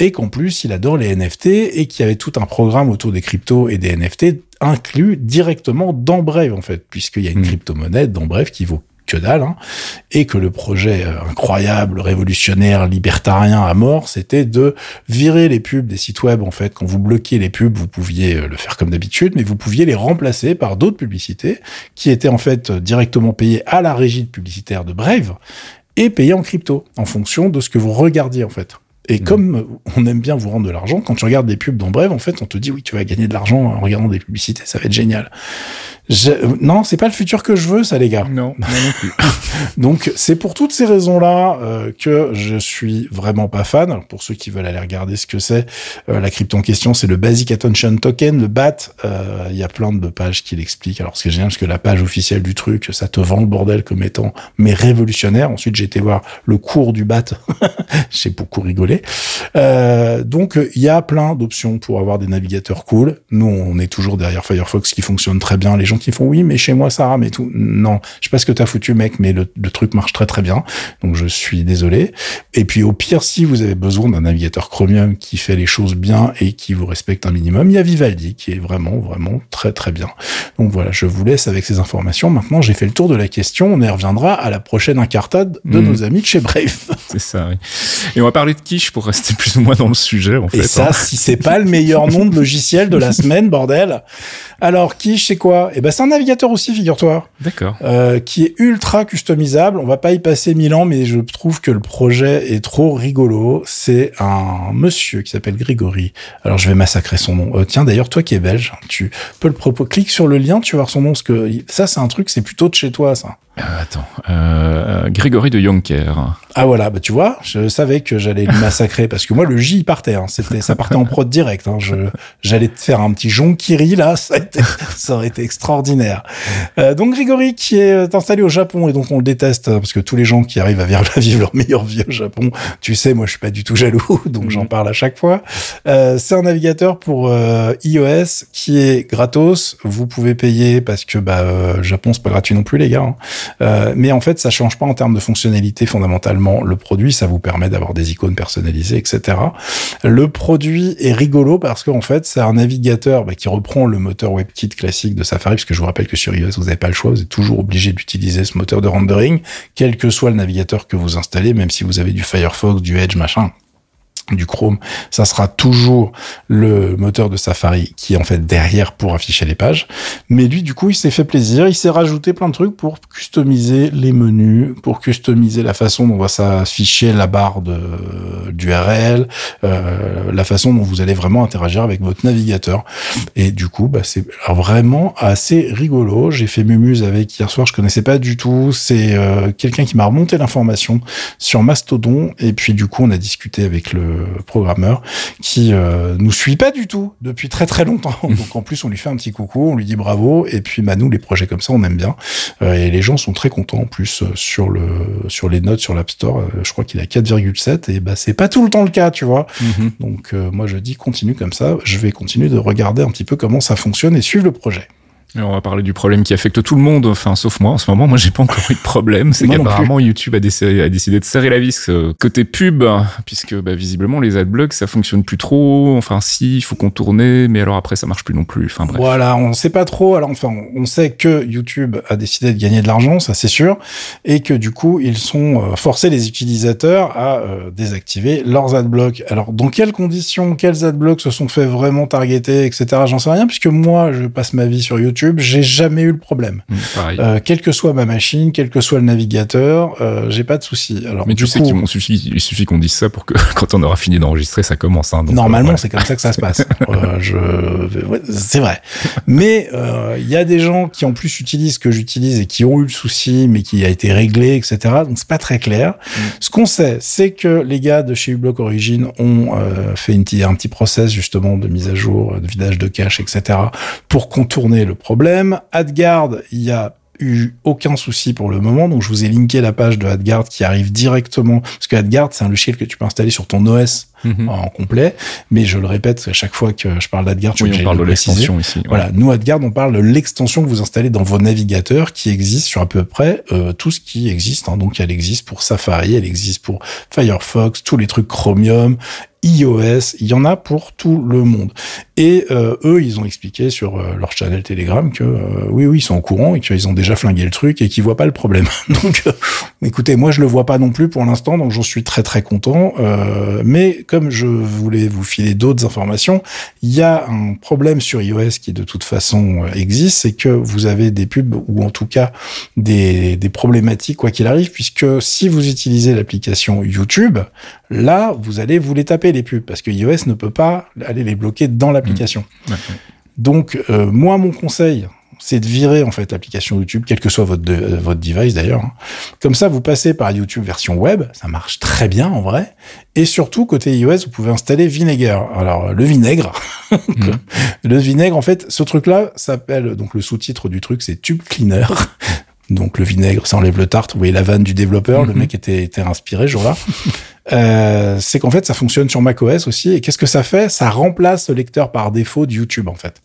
Speaker 2: et qu'en plus il adore les NFT et qu'il y avait tout un programme autour des cryptos et des NFT inclus directement dans Brave en fait, puisqu'il y a une
Speaker 1: Mhm.
Speaker 2: crypto-monnaie dans Brave qui vaut que dalle, hein, et que le projet euh, incroyable, révolutionnaire, libertarien à mort, c'était de virer les pubs des sites web. En fait, quand vous bloquiez les pubs, vous pouviez euh, le faire comme d'habitude, mais vous pouviez les remplacer par d'autres publicités qui étaient en fait directement payées à la régie publicitaire de Brave et payées en crypto en fonction de ce que vous regardiez en fait. Et
Speaker 1: Mhm.
Speaker 2: comme euh, on aime bien vous rendre de l'argent, quand tu regardes des pubs dans Brave, en fait, on te dit oui, tu vas gagner de l'argent en regardant des publicités, ça va être génial. Je- Non, c'est pas le futur que je veux, ça, les gars.
Speaker 1: Non, moi non plus.
Speaker 2: Donc c'est pour toutes ces raisons-là euh, que je suis vraiment pas fan. Alors, pour ceux qui veulent aller regarder ce que c'est, euh, la crypto en question, c'est le Basic Attention Token, le BAT. Euh, Il y a plein de pages qui l'expliquent. Alors ce qui est génial, parce que la page officielle du truc, ça te vend le bordel comme étant mais révolutionnaire. Ensuite j'ai été voir le cours du BAT. j'ai beaucoup rigolé. Euh, donc il y a plein d'options pour avoir des navigateurs cool. Nous on est toujours derrière Firefox qui fonctionne très bien. Les gens qui font oui mais chez moi ça rame et tout. Non, je sais pas ce que t'as foutu mec, mais le, le truc marche très très bien. Donc je suis désolé. Et puis au pire, si vous avez besoin d'un navigateur Chromium qui fait les choses bien et qui vous respecte un minimum, il y a Vivaldi qui est vraiment vraiment très très bien. Donc voilà, je vous laisse avec ces informations. Maintenant, j'ai fait le tour de la question. On y reviendra à la prochaine incartade de
Speaker 1: Mhm.
Speaker 2: nos amis de chez Brave.
Speaker 1: C'est ça, oui. Et on va parler de quiche pour rester plus ou moins dans le sujet, en fait.
Speaker 2: Et ça,
Speaker 1: hein.
Speaker 2: si c'est pas le meilleur nom de logiciel de la semaine, bordel. Alors, Quiche, c'est quoi? Eh ben, c'est un navigateur aussi, figure-toi.
Speaker 1: D'accord.
Speaker 2: euh, qui est ultra customisable. On va pas y passer mille ans, mais je trouve que le projet est trop rigolo. C'est un monsieur qui s'appelle Grégory. Alors je vais massacrer son nom. Euh, tiens, d'ailleurs, toi qui es belge, tu peux le propos. Clique sur le lien, tu vas voir son nom, parce que ça, c'est un truc, c'est plutôt de chez toi, ça.
Speaker 1: Euh, attends. Euh, Grégory de Yonker.
Speaker 2: Ah voilà, bah tu vois, je savais que j'allais le massacrer parce que moi le J il partait, hein. c'était ça partait en prod direct. Hein. Je j'allais te faire un petit jonkiri là, ça, a été- ça aurait été extraordinaire. Euh, donc Grégory qui est euh, installé au Japon et donc on le déteste euh, parce que tous les gens qui arrivent à vivre, à vivre leur meilleure vie au Japon, tu sais, moi je suis pas du tout jaloux, donc j'en
Speaker 1: Mhm.
Speaker 2: parle à chaque fois. Euh, c'est un navigateur pour euh, iOS qui est gratos. Vous pouvez payer parce que bah euh, Japon c'est pas gratuit non plus les gars. hein. Euh, mais en fait, ça change pas en termes de fonctionnalité fondamentalement le produit. Ça vous permet d'avoir des icônes personnalisées, etc. Le produit est rigolo parce qu'en fait, c'est un navigateur bah, qui reprend le moteur WebKit classique de Safari, parce que je vous rappelle que sur iOS, vous n'avez pas le choix. Vous êtes toujours obligé d'utiliser ce moteur de rendering, quel que soit le navigateur que vous installez, même si vous avez du Firefox, du Edge, machin. Du Chrome, ça sera toujours le moteur de Safari qui est en fait derrière pour afficher les pages. Mais lui, du coup, il s'est fait plaisir, il s'est rajouté plein de trucs pour customiser les menus, pour customiser la façon dont va s'afficher la barre d'URL, euh, la façon dont vous allez vraiment interagir avec votre navigateur. Et du coup, bah, c'est vraiment assez rigolo. J'ai fait Mumuse avec hier soir, je connaissais pas du tout. C'est euh, quelqu'un qui m'a remonté l'information sur Mastodon et puis du coup, on a discuté avec le programmeur qui euh, nous suit pas du tout depuis très très longtemps. Donc en plus, on lui fait un petit coucou, on lui dit bravo. Et puis bah nous, les projets comme ça, on aime bien. Euh, et les gens sont très contents en plus euh, sur le sur les notes sur l'App Store. Je crois qu'il a 4,7 et bah c'est pas tout le temps le cas, tu vois.
Speaker 1: Mhm.
Speaker 2: Donc euh, moi je dis continue comme ça. Je vais continuer de regarder un petit peu comment ça fonctionne et suivre le projet.
Speaker 1: On va parler du problème qui affecte tout le monde, enfin sauf moi. En ce moment, moi, j'ai pas encore eu de problème. C'est qu'apparemment YouTube a décidé, a décidé de serrer la vis euh, côté pub, puisque bah, visiblement les adblocks ça fonctionne plus trop. Enfin, si, il faut contourner, mais alors après ça marche plus non plus. Enfin bref.
Speaker 2: Voilà, on sait pas trop. Alors enfin, on sait que YouTube a décidé de gagner de l'argent, ça c'est sûr, et que du coup ils sont euh, forcés les utilisateurs à euh, désactiver leurs adblocks. Alors dans quelles conditions, quels adblocks se sont fait vraiment targeter, etc. J'en sais rien, puisque moi je passe ma vie sur YouTube, j'ai jamais eu le problème.
Speaker 1: Mm, pareil.
Speaker 2: Euh, quelle que soit ma machine, quel que soit le navigateur, euh, j'ai pas de souci. Alors
Speaker 1: mais
Speaker 2: du
Speaker 1: tu sais
Speaker 2: coup,
Speaker 1: qu'il suffit, il suffit qu'on dise ça pour que quand on aura fini d'enregistrer, ça commence. Hein, donc,
Speaker 2: Normalement,
Speaker 1: euh,
Speaker 2: c'est comme ça que ça se passe. Euh, je, ouais, c'est vrai. Mais il y a des gens qui en plus utilisent ce que j'utilise et qui ont eu le souci, mais qui a été réglé, etc. Donc c'est pas très clair. Ce qu'on sait, c'est que les gars de chez uBlock Origin ont fait une, un petit process justement de mise à jour, de vidage de cache, etc. pour contourner le problème. AdGuard, il y a eu aucun souci pour le moment. Donc, je vous ai linké la page de AdGuard qui arrive directement, parce que AdGuard, c'est un logiciel que tu peux installer sur ton OS
Speaker 1: mhm.
Speaker 2: en complet. Mais je le répète, à chaque fois que je parle d'AdGuard,
Speaker 1: Oui, on parle de l'extension ici. ouais.
Speaker 2: Voilà, nous AdGuard, on parle de l'extension que vous installez dans vos navigateurs qui existe sur à peu près euh, tout ce qui existe. hein. Donc elle existe pour Safari, elle existe pour Firefox, tous les trucs Chromium, iOS, il y en a pour tout le monde. Et euh, eux, ils ont expliqué sur euh, leur channel Telegram que euh, oui, oui, ils sont au courant et qu'ils ont déjà flingué le truc et qu'ils voient pas le problème. donc, écoutez, moi je le vois pas non plus pour l'instant, donc j'en suis très très content. Mais comme je voulais vous filer d'autres informations, il y a un problème sur iOS qui de toute façon existe, c'est que vous avez des pubs ou en tout cas des problématiques quoi qu'il arrive, puisque si vous utilisez l'application YouTube, là vous allez vous les taper les pubs parce que iOS ne peut pas aller les bloquer dans l'application.
Speaker 1: Ouais.
Speaker 2: Donc euh, moi mon conseil c'est de virer en fait l'application YouTube, quel que soit votre de- euh, votre device d'ailleurs. Comme ça, vous passez par YouTube version web, ça marche très bien en vrai. Et surtout côté iOS, vous pouvez installer Vinegar. Alors le vinaigre, le vinaigre en fait, ce truc-là s'appelle donc le sous-titre du truc, c'est Tube Cleaner. Donc le vinaigre, ça enlève le tarte. Vous voyez la vanne du développeur, le
Speaker 1: Mhm.
Speaker 2: mec était, était inspiré ce jour-là. Euh, c'est qu'en fait, ça fonctionne sur macOS aussi. Et qu'est-ce que ça fait? Ça remplace le lecteur par défaut de YouTube, en fait.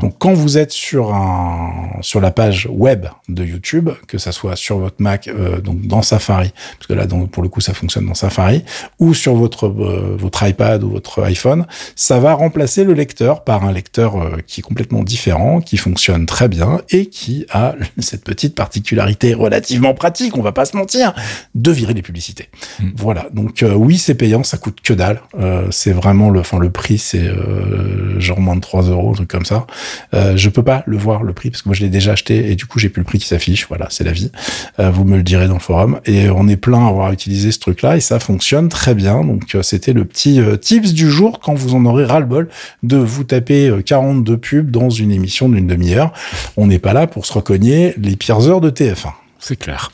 Speaker 2: Donc, quand vous êtes sur un sur la page web de YouTube, que ça soit sur votre Mac, euh, donc dans Safari, parce que là, donc, pour le coup, ça fonctionne dans Safari, ou sur votre euh, votre iPad ou votre iPhone, ça va remplacer le lecteur par un lecteur euh, qui est complètement différent, qui fonctionne très bien et qui a cette petite particularité relativement pratique, on va pas se mentir, de virer les publicités.
Speaker 1: Mm.
Speaker 2: Voilà. Donc oui, c'est payant, ça coûte que dalle. Euh, c'est vraiment le, enfin le prix, c'est euh, genre moins de 3 euros, truc comme ça. Euh, je peux pas le voir le prix parce que moi je l'ai déjà acheté et du coup j'ai plus le prix qui s'affiche. Voilà, c'est la vie. Vous me le direz dans le forum. Et on est plein à avoir utilisé ce truc-là et ça fonctionne très bien. Donc c'était le petit tips du jour quand vous en aurez ras le bol de vous taper euh, 42 pubs dans une émission d'une demi-heure. On n'est pas là pour se recogner les pires heures de TF1.
Speaker 1: C'est clair.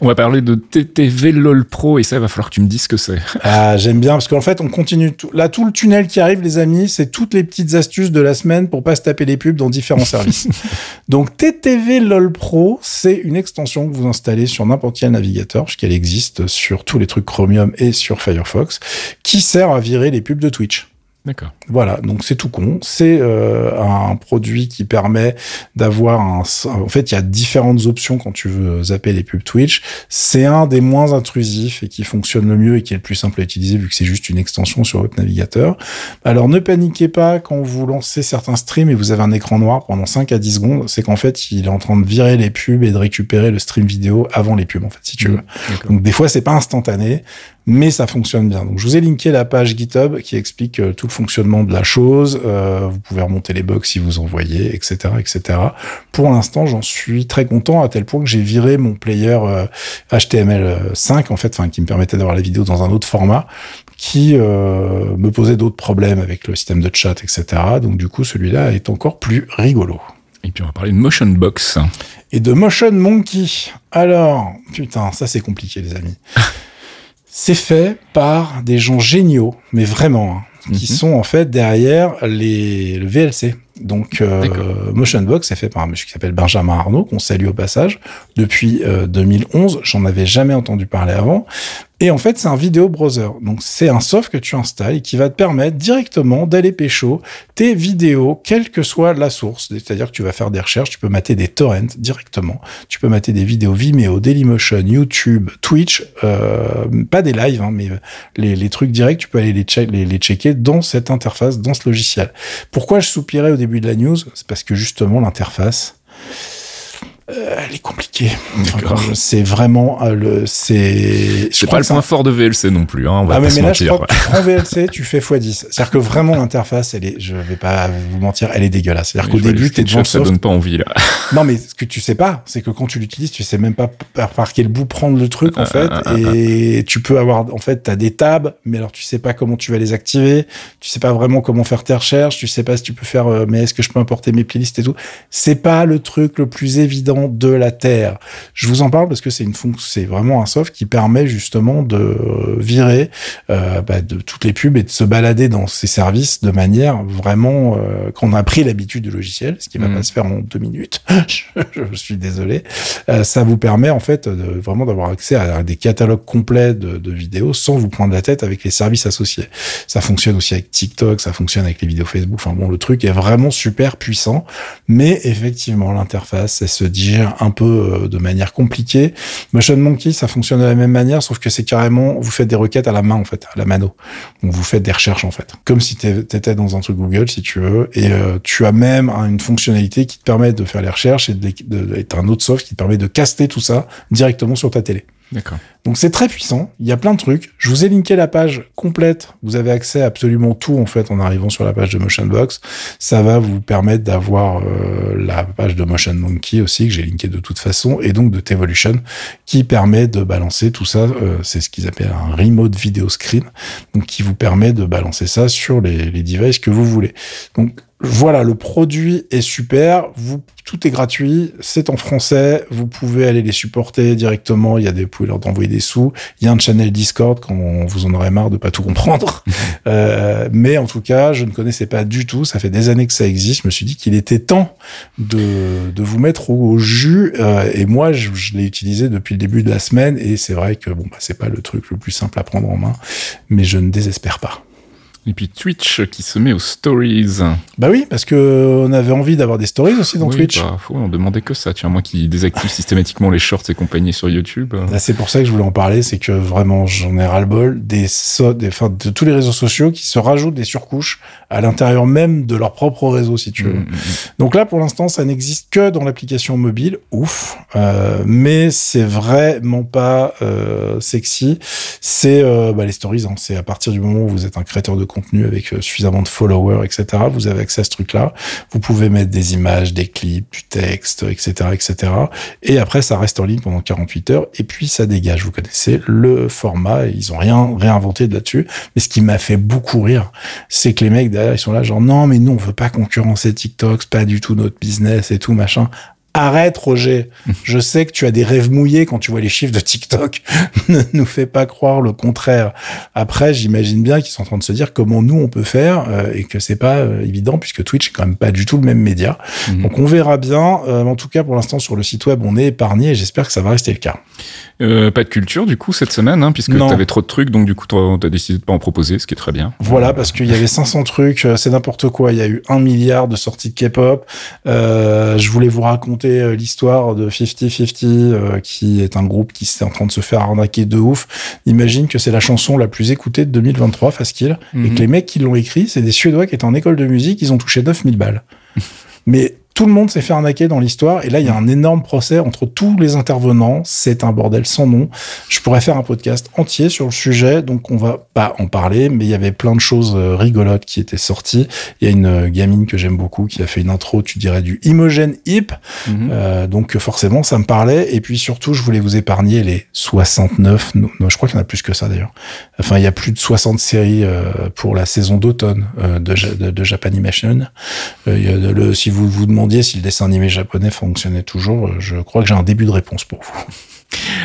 Speaker 1: On va parler de TTV LOL Pro et ça, il va falloir que tu me dises ce que c'est.
Speaker 2: Ah, j'aime bien parce qu'en fait, on continue. Tout... Là, tout le tunnel qui arrive, les amis, c'est toutes les petites astuces de la semaine pour pas se taper les pubs dans différents services. Donc, TTV LOL Pro, c'est une extension que vous installez sur n'importe quel navigateur, puisqu'elle existe sur tous les trucs Chromium et sur Firefox, qui sert à virer les pubs de Twitch.
Speaker 1: D'accord.
Speaker 2: Voilà, donc c'est tout con. C'est euh, un produit qui permet d'avoir un. En fait, il y a différentes options quand tu veux zapper les pubs Twitch. C'est un des moins intrusifs et qui fonctionne le mieux et qui est le plus simple à utiliser vu que c'est juste une extension sur votre navigateur. Alors ne paniquez pas quand vous lancez certains streams et vous avez un écran noir pendant 5 à 10 secondes. C'est qu'en fait, il est en train de virer les pubs et de récupérer le stream vidéo avant les pubs, en fait, si tu veux.
Speaker 1: D'accord.
Speaker 2: Donc des fois, c'est pas instantané mais ça fonctionne bien. Donc je vous ai linké la page GitHub qui explique euh, tout fonctionnement de la chose. Euh, vous pouvez remonter les bugs si vous en voyez, etc., etc. Pour l'instant, j'en suis très content à tel point que j'ai viré mon player euh, HTML5 en fait, enfin qui me permettait d'avoir la vidéo dans un autre format, qui euh, me posait d'autres problèmes avec le système de chat, etc. Donc du coup, celui-là est encore plus rigolo.
Speaker 1: Et puis on va parler de Motion Box.
Speaker 2: Et de Motion Monkey. Alors, putain, ça c'est compliqué, les amis. c'est fait par des gens géniaux, mais vraiment, hein, qui
Speaker 1: Mhm.
Speaker 2: sont en fait derrière les, le VLC. Donc, euh,
Speaker 1: D'accord.
Speaker 2: Motion Box est fait par un monsieur qui s'appelle Benjamin Arnaud, qu'on salue au passage, depuis euh, 2011. J'en avais jamais entendu parler avant. Et en fait, c'est un vidéo browser. Donc, c'est un soft que tu installes et qui va te permettre directement d'aller pécho tes vidéos, quelle que soit la source. C'est-à-dire que tu vas faire des recherches, tu peux mater des torrents directement. Tu peux mater des vidéos Vimeo, Dailymotion, YouTube, Twitch, euh, pas des lives, hein, mais les, les trucs directs, tu peux aller les checker dans cette interface, dans ce logiciel. Pourquoi je soupirais au début de la news? C'est parce que justement, l'interface, euh, elle est compliquée.
Speaker 1: D'accord.
Speaker 2: je- c'est vraiment euh, le, c'est. je
Speaker 1: pas le point fort de VLC non plus, hein, on va
Speaker 2: ah
Speaker 1: pas
Speaker 2: mais,
Speaker 1: se
Speaker 2: mais là, je
Speaker 1: mentir.
Speaker 2: crois que tu prends VLC, tu fais x10. C'est-à-dire que vraiment l'interface, elle est, je vais pas vous mentir, elle est dégueulasse. C'est-à-dire qu'au
Speaker 1: je
Speaker 2: début, t'es devant
Speaker 1: ça donne pas envie là.
Speaker 2: Non, mais ce que tu sais pas, c'est que quand tu l'utilises, tu sais même pas par, quel bout prendre le truc, en
Speaker 1: Ah,
Speaker 2: fait.
Speaker 1: ah, ah,
Speaker 2: et tu peux avoir, en fait, t'as des tabs, mais alors tu sais pas comment tu vas les activer. Tu sais pas vraiment comment faire tes recherches. Tu sais pas si tu peux faire, euh, mais est-ce que je peux importer mes playlists et tout. C'est pas le truc le plus évident de la Terre. Je vous en parle parce que c'est une fonction, c'est vraiment un soft qui permet justement de virer euh, bah, de toutes les pubs et de se balader dans ces services de manière vraiment euh, qu'on a pris l'habitude du logiciel, ce qui va
Speaker 1: Mhm.
Speaker 2: pas se faire en deux minutes. je, je suis désolé. Euh, ça vous permet en fait de, vraiment d'avoir accès à des catalogues complets de, de vidéos sans vous prendre la tête avec les services associés. Ça fonctionne aussi avec TikTok, ça fonctionne avec les vidéos Facebook. Enfin bon, le truc est vraiment super puissant, mais effectivement l'interface, elle se un peu euh, de manière compliquée. Motion Monkey, ça fonctionne de la même manière, sauf que c'est carrément, vous faites des requêtes à la main en fait, à la mano. Donc vous faites des recherches en fait, comme si t'étais dans un truc Google si tu veux, et euh, tu as même une fonctionnalité qui te permet de faire les recherches et de, un autre soft qui te permet de caster tout ça directement sur ta télé. Donc c'est très puissant, il y a plein de trucs. Je vous ai linké la page complète, vous avez accès à absolument tout en fait en arrivant sur la page de Motionbox. Ça va vous permettre d'avoir euh, la page de Motion Monkey aussi que j'ai linké de toute façon et donc de Tevolution qui permet de balancer tout ça, euh, c'est ce qu'ils appellent un remote video screen, donc qui vous permet de balancer ça sur les, les devices que vous voulez. Donc voilà, le produit est super, vous, tout est gratuit, c'est en français, vous pouvez aller les supporter directement, il y a des, vous pouvez leur envoyer des sous, il y a un channel Discord quand vous en aurez marre de pas tout comprendre. Euh, mais en tout cas, je ne connaissais pas du tout, ça fait des années que ça existe, je me suis dit qu'il était temps de, de vous mettre au, au jus, euh, et moi, je, je l'ai utilisé depuis le début de la semaine, et c'est vrai que bon, bah, c'est pas le truc le plus simple à prendre en main, mais je ne désespère pas.
Speaker 1: Et puis Twitch qui se met aux stories.
Speaker 2: Bah oui, parce que on avait envie d'avoir des stories aussi dans
Speaker 1: Oui,
Speaker 2: Twitch.
Speaker 1: Bah, faut, on demandait que ça. Tiens, moi qui désactive systématiquement les shorts et compagnie sur YouTube.
Speaker 2: C'est pour ça que je voulais en parler, c'est que vraiment j'en ai ras-le-bol des, so des enfin, de tous les réseaux sociaux qui se rajoutent des surcouches à l'intérieur même de leur propre réseau, si tu veux.
Speaker 1: Mm, mm, mm.
Speaker 2: Donc là, pour l'instant, ça n'existe que dans l'application mobile, ouf, euh, mais c'est vraiment pas euh, sexy. C'est euh, bah, les stories, hein. c'est à partir du moment où vous êtes un créateur de contenu avec euh, suffisamment de followers, etc. Vous avez accès à ce truc-là. Vous pouvez mettre des images, des clips, du texte, etc., etc. Et après, ça reste en ligne pendant 48 heures, et puis ça dégage. Vous connaissez le format, ils ont rien réinventé de là-dessus. Mais ce qui m'a fait beaucoup rire, c'est que les mecs derrière, ils sont là genre non, mais nous on veut pas concurrencer TikTok, c'est pas du tout notre business et tout machin. Arrête, Roger. Je sais que tu as des rêves mouillés quand tu vois les chiffres de TikTok. ne nous fais pas croire le contraire. Après, j'imagine bien qu'ils sont en train de se dire comment nous on peut faire euh, et que c'est pas euh, évident puisque Twitch est quand même pas du tout le même média.
Speaker 1: Mhm.
Speaker 2: Donc on verra bien. Euh, en tout cas, pour l'instant sur le site web, on est épargné et j'espère que ça va rester le cas.
Speaker 1: Euh, pas de culture du coup cette semaine, hein, puisque t'avais trop de trucs, donc du coup t'as décidé de pas en proposer, ce qui est très bien.
Speaker 2: Voilà, parce qu'il y avait 500 trucs, euh, c'est n'importe quoi. Il y a eu un milliard de sorties de K-pop. Euh, je voulais vous raconter euh, l'histoire de 50-50, euh, qui est un groupe qui est en train de se faire arnaquer de ouf. Imagine que c'est la chanson la plus écoutée de 2023, Faskill, et
Speaker 1: Mhm.
Speaker 2: que les mecs qui l'ont écrit, c'est des Suédois qui étaient en école de musique, ils ont touché 9000 balles. Mais tout le monde s'est fait arnaquer dans l'histoire, et là, il y a un énorme procès entre tous les intervenants. C'est un bordel sans nom. Je pourrais faire un podcast entier sur le sujet, donc on va pas en parler, mais il y avait plein de choses euh, rigolotes qui étaient sorties. Il y a une euh, gamine que j'aime beaucoup qui a fait une intro, tu dirais, du Imogen Hip.
Speaker 1: Mhm.
Speaker 2: Euh, donc forcément, ça me parlait. Et puis surtout, je voulais vous épargner les 69. Non, non, je crois qu'il y en a plus que ça d'ailleurs. Enfin, il y a plus de 60 séries euh, pour la saison d'automne euh, de, de, de Japanimation. Euh, il y a de- le, si vous vous si le dessin animé japonais fonctionnait toujours, euh, je crois que j'ai un début de réponse pour vous.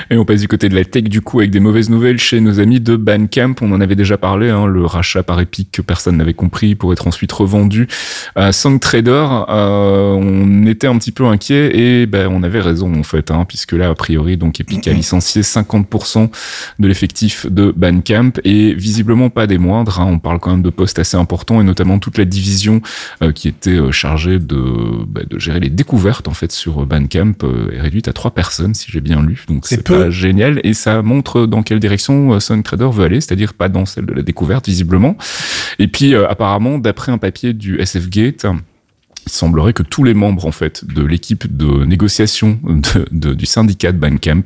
Speaker 1: Et on passe du côté de la tech du coup avec des mauvaises nouvelles chez nos amis de Bandcamp. On en avait déjà parlé, hein, le rachat par Epic que personne n'avait compris pour être ensuite revendu à SongTrader. Euh, on était un petit peu inquiet et ben on avait raison en fait, hein, puisque là a priori donc Epic a licencié 50% de l'effectif de Bandcamp et visiblement pas des moindres. hein. on parle quand même de postes assez importants et notamment toute la division euh, qui était euh, chargée de, bah, de gérer les découvertes en fait sur Bandcamp euh, est réduite à trois personnes si j'ai bien lu. Donc
Speaker 2: C'est
Speaker 1: c'est pas génial et ça montre dans quelle direction euh, SongTrader veut aller, c'est-à-dire pas dans celle de la découverte visiblement. Et puis euh, apparemment d'après un papier du SF Gate il semblerait que tous les membres en fait de l'équipe de négociation de, de- du syndicat de Bandcamp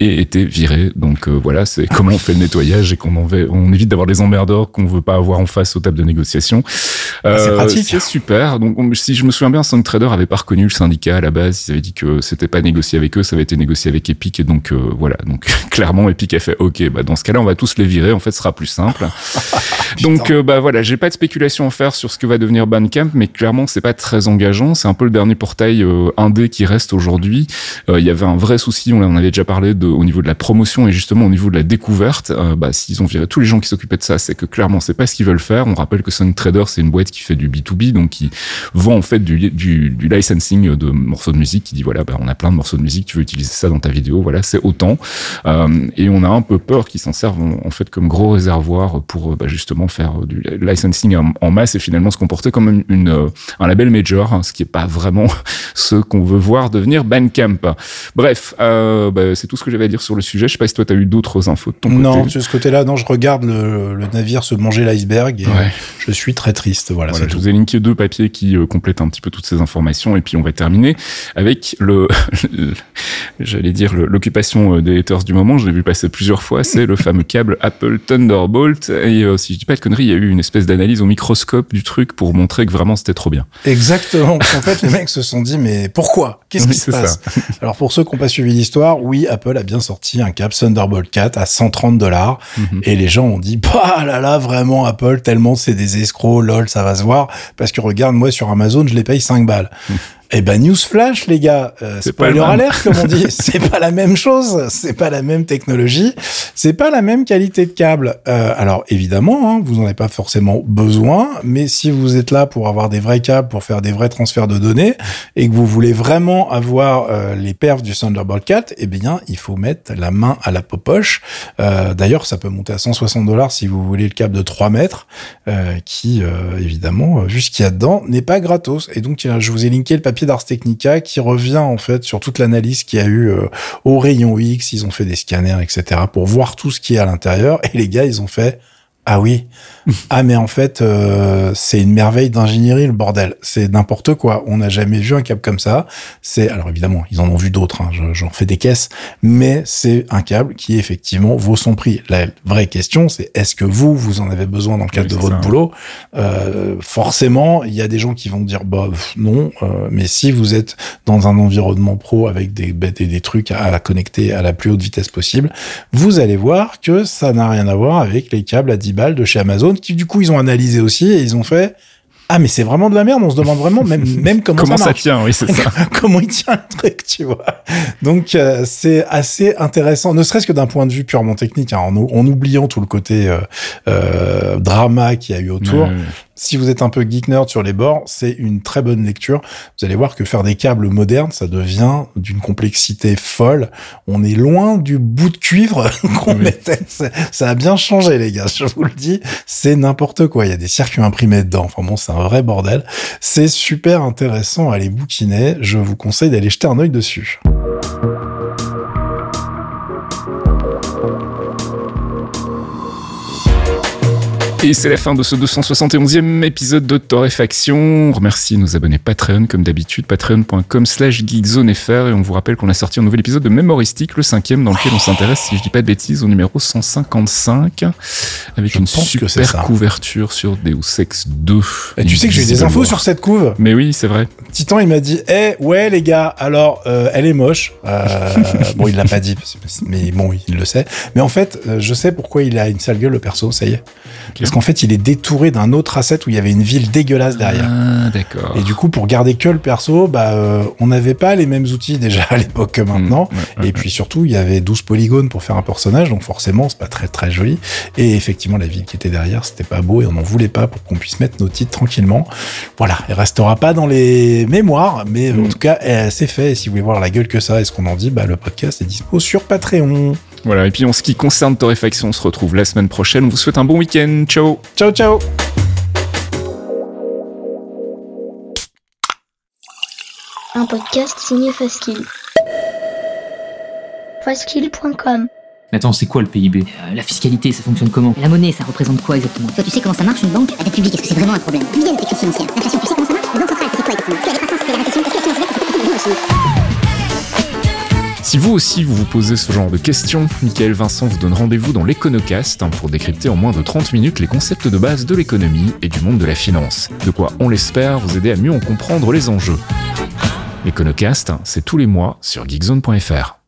Speaker 1: aient été virés. Donc euh, voilà, c'est comment on fait le nettoyage et qu'on on évite d'avoir des emmerdeurs qu'on veut pas avoir en face aux tables de négociation.
Speaker 2: Ah, c'est pratique.
Speaker 1: C'est super. Donc on- si je me souviens bien, SongTrader avait pas reconnu le syndicat à la base. Ils avaient dit que c'était pas négocié avec eux, ça avait été négocié avec Epic et donc euh, voilà. Donc clairement Epic a fait OK, bah dans ce cas-là on va tous les virer. En fait, ce sera plus simple. Donc euh, bah voilà, j'ai pas de spéculation à faire sur ce que va devenir Bandcamp, mais clairement c'est pas très engageant. C'est un peu le dernier portail euh, indé qui reste aujourd'hui. Euh, Il y avait un vrai souci, on en avait déjà parlé au niveau de la promotion et justement au niveau de la découverte. Euh, bah s'ils ont viré tous les gens qui s'occupaient de ça, c'est que clairement c'est pas ce qu'ils veulent faire. On rappelle que SongTrader c'est une boîte qui fait du B2B, donc qui vend en fait du, licensing de morceaux de musique, qui dit voilà bah on a plein de morceaux de musique, tu veux utiliser ça dans ta vidéo, voilà c'est autant. Euh, et on a un peu peur qu'ils s'en servent en, fait comme gros réservoir pour bah, justement faire du licensing en, masse et finalement se comporter comme un label hein, ce qui est pas vraiment ce qu'on veut voir devenir Bandcamp. Bref, euh, bah, c'est tout ce que j'avais à dire sur le sujet. Je sais pas si toi t'as eu d'autres infos de ton
Speaker 2: Non,
Speaker 1: côté.
Speaker 2: de ce côté-là, non, je regarde le, le navire se manger l'iceberg et
Speaker 1: Ouais.
Speaker 2: je suis très triste. Voilà,
Speaker 1: je
Speaker 2: tout.
Speaker 1: vous ai linké deux papiers qui euh, complètent un petit peu toutes ces informations et puis on va terminer avec le, j'allais dire l'occupation euh, des haters du moment. Je l'ai vu passer plusieurs fois. C'est le fameux câble Apple Thunderbolt et euh, si je dis pas de conneries, il y a eu une espèce d'analyse au microscope du truc pour montrer que vraiment c'était trop bien.
Speaker 2: Exactement. En fait, les mecs se sont dit, mais pourquoi? Qu'est-ce
Speaker 1: Oui,
Speaker 2: qui se passe? Alors, pour ceux qui n'ont pas suivi l'histoire, oui, Apple a bien sorti un câble Thunderbolt 4 à 130 dollars.
Speaker 1: Mhm.
Speaker 2: Et les gens ont dit, bah là là, vraiment, Apple, tellement c'est des escrocs, lol, ça va se voir. Parce que regarde, moi, sur Amazon, je les paye 5 balles. Eh ben, newsflash, les gars, euh,
Speaker 1: C'est pas
Speaker 2: spoiler alert, comme on dit, c'est pas la même chose, c'est pas la même technologie, c'est pas la même qualité de câble. Euh, alors, évidemment, hein, vous en avez pas forcément besoin, mais si vous êtes là pour avoir des vrais câbles, pour faire des vrais transferts de données, et que vous voulez vraiment avoir euh, les perfs du Thunderbolt 4, eh bien, il faut mettre la main à la poche. Euh, D'ailleurs, ça peut monter à 160 dollars si vous voulez le câble de 3 mètres, euh, qui, euh, évidemment, vu ce qu'il y a dedans, n'est pas gratos. Et donc, je vous ai linké le papier d'Ars Technica qui revient, en fait, sur toute l'analyse qu'il y a eu euh, au rayon X. Ils ont fait des scanners, etc., pour voir tout ce qui est à l'intérieur. Et les gars, ils ont fait... Ah oui. Ah mais en fait, euh, c'est une merveille d'ingénierie le bordel. C'est n'importe quoi. On n'a jamais vu un câble comme ça. C'est alors évidemment, ils en ont vu d'autres. Hein, je- J'en fais des caisses, mais c'est un câble qui effectivement vaut son prix. La vraie question, c'est est-ce que vous, vous en avez besoin dans le cadre
Speaker 1: Oui,
Speaker 2: de votre
Speaker 1: ça.
Speaker 2: boulot? Euh, Forcément, il y a des gens qui vont dire bah pff, non. euh, mais si vous êtes dans un environnement pro avec des des, des trucs à, à connecter à la plus haute vitesse possible, vous allez voir que ça n'a rien à voir avec les câbles à 10 balles de chez Amazon, qui du coup ils ont analysé aussi et ils ont fait Ah, mais c'est vraiment de la merde. On se demande vraiment même, même comment,
Speaker 1: Comment
Speaker 2: ça
Speaker 1: tient, oui, c'est ça.
Speaker 2: comment il tient le truc, tu vois. Donc euh, c'est assez intéressant, ne serait-ce que d'un point de vue purement technique, hein, en, ou- en oubliant tout le côté euh, euh, drama qu'il y a eu autour. Si vous êtes un peu geek nerd sur les bords, c'est une très bonne lecture. Vous allez voir que faire des câbles modernes, ça devient d'une complexité folle. On est loin du bout de cuivre qu'on
Speaker 1: Oui.
Speaker 2: mettait. Ça, ça a bien changé, les gars. Je vous le dis, c'est n'importe quoi. Il y a des circuits imprimés dedans. Enfin bon, c'est un vrai bordel. C'est super intéressant à les bouquiner. Je vous conseille d'aller jeter un œil dessus.
Speaker 1: Et c'est la fin de ce 271e épisode de Torréfaction. On remercie nos abonnés Patreon, comme d'habitude, patreon.com slash geekzonefr. Et on vous rappelle qu'on a sorti un nouvel épisode de Mémoristique, le cinquième, dans lequel on s'intéresse, si je dis pas de bêtises, au numéro 155, avec
Speaker 2: Je
Speaker 1: une super couverture sur Deus Ex 2.
Speaker 2: Et tu sais que j'ai eu des infos sur cette couve.
Speaker 1: Mais oui, c'est vrai.
Speaker 2: Titan, il m'a dit, eh ouais les gars, alors euh, elle est moche. Euh, bon, il l'a pas dit, mais bon, il le sait. Mais en fait, euh, je sais pourquoi il a une sale gueule le perso. Ça y est. Parce qu'en fait, il est détouré d'un autre asset où il y avait une ville dégueulasse derrière.
Speaker 1: Ah, d'accord.
Speaker 2: Et du coup, pour garder que le perso, bah, euh, on n'avait pas les mêmes outils déjà à l'époque que maintenant.
Speaker 1: Mmh, ouais, ouais,
Speaker 2: Et puis surtout, il y avait 12 polygones pour faire un personnage, donc forcément, c'est pas très très joli. Et effectivement, la ville qui était derrière, c'était pas beau et on n'en voulait pas pour qu'on puisse mettre nos titres tranquillement. Voilà, elle restera pas dans les mémoires, mais
Speaker 1: Mm.
Speaker 2: en tout cas, c'est fait. Et si vous voulez voir la gueule que ça et ce qu'on en dit, bah, le podcast est dispo sur Patreon.
Speaker 1: Voilà. Et puis, en ce qui concerne Torréfaction, on se retrouve la semaine prochaine. On vous souhaite un bon week-end. Ciao.
Speaker 2: Ciao, ciao!
Speaker 4: Un podcast signé Faskill. Faskill.com
Speaker 5: Mais attends, c'est quoi le PIB
Speaker 6: Euh, la fiscalité, ça fonctionne comment? La monnaie, ça représente quoi exactement?
Speaker 7: Toi, tu sais comment ça marche une banque? La dette publique, est-ce que c'est vraiment un problème? Financières L'inflation, tu sais comment ça marche? Les banques centrales, c'est quoi exactement? La décroissance, c'est la récession Est-ce que la finance, c'est quoi exactement
Speaker 1: Si vous aussi vous vous posez ce genre de questions, Michael Vincent vous donne rendez-vous dans l'Econocast hein, pour décrypter en moins de 30 minutes les concepts de base de l'économie et du monde de la finance. De quoi, on l'espère, vous aider à mieux en comprendre les enjeux. L'Econocast, c'est tous les mois sur geekzone.fr.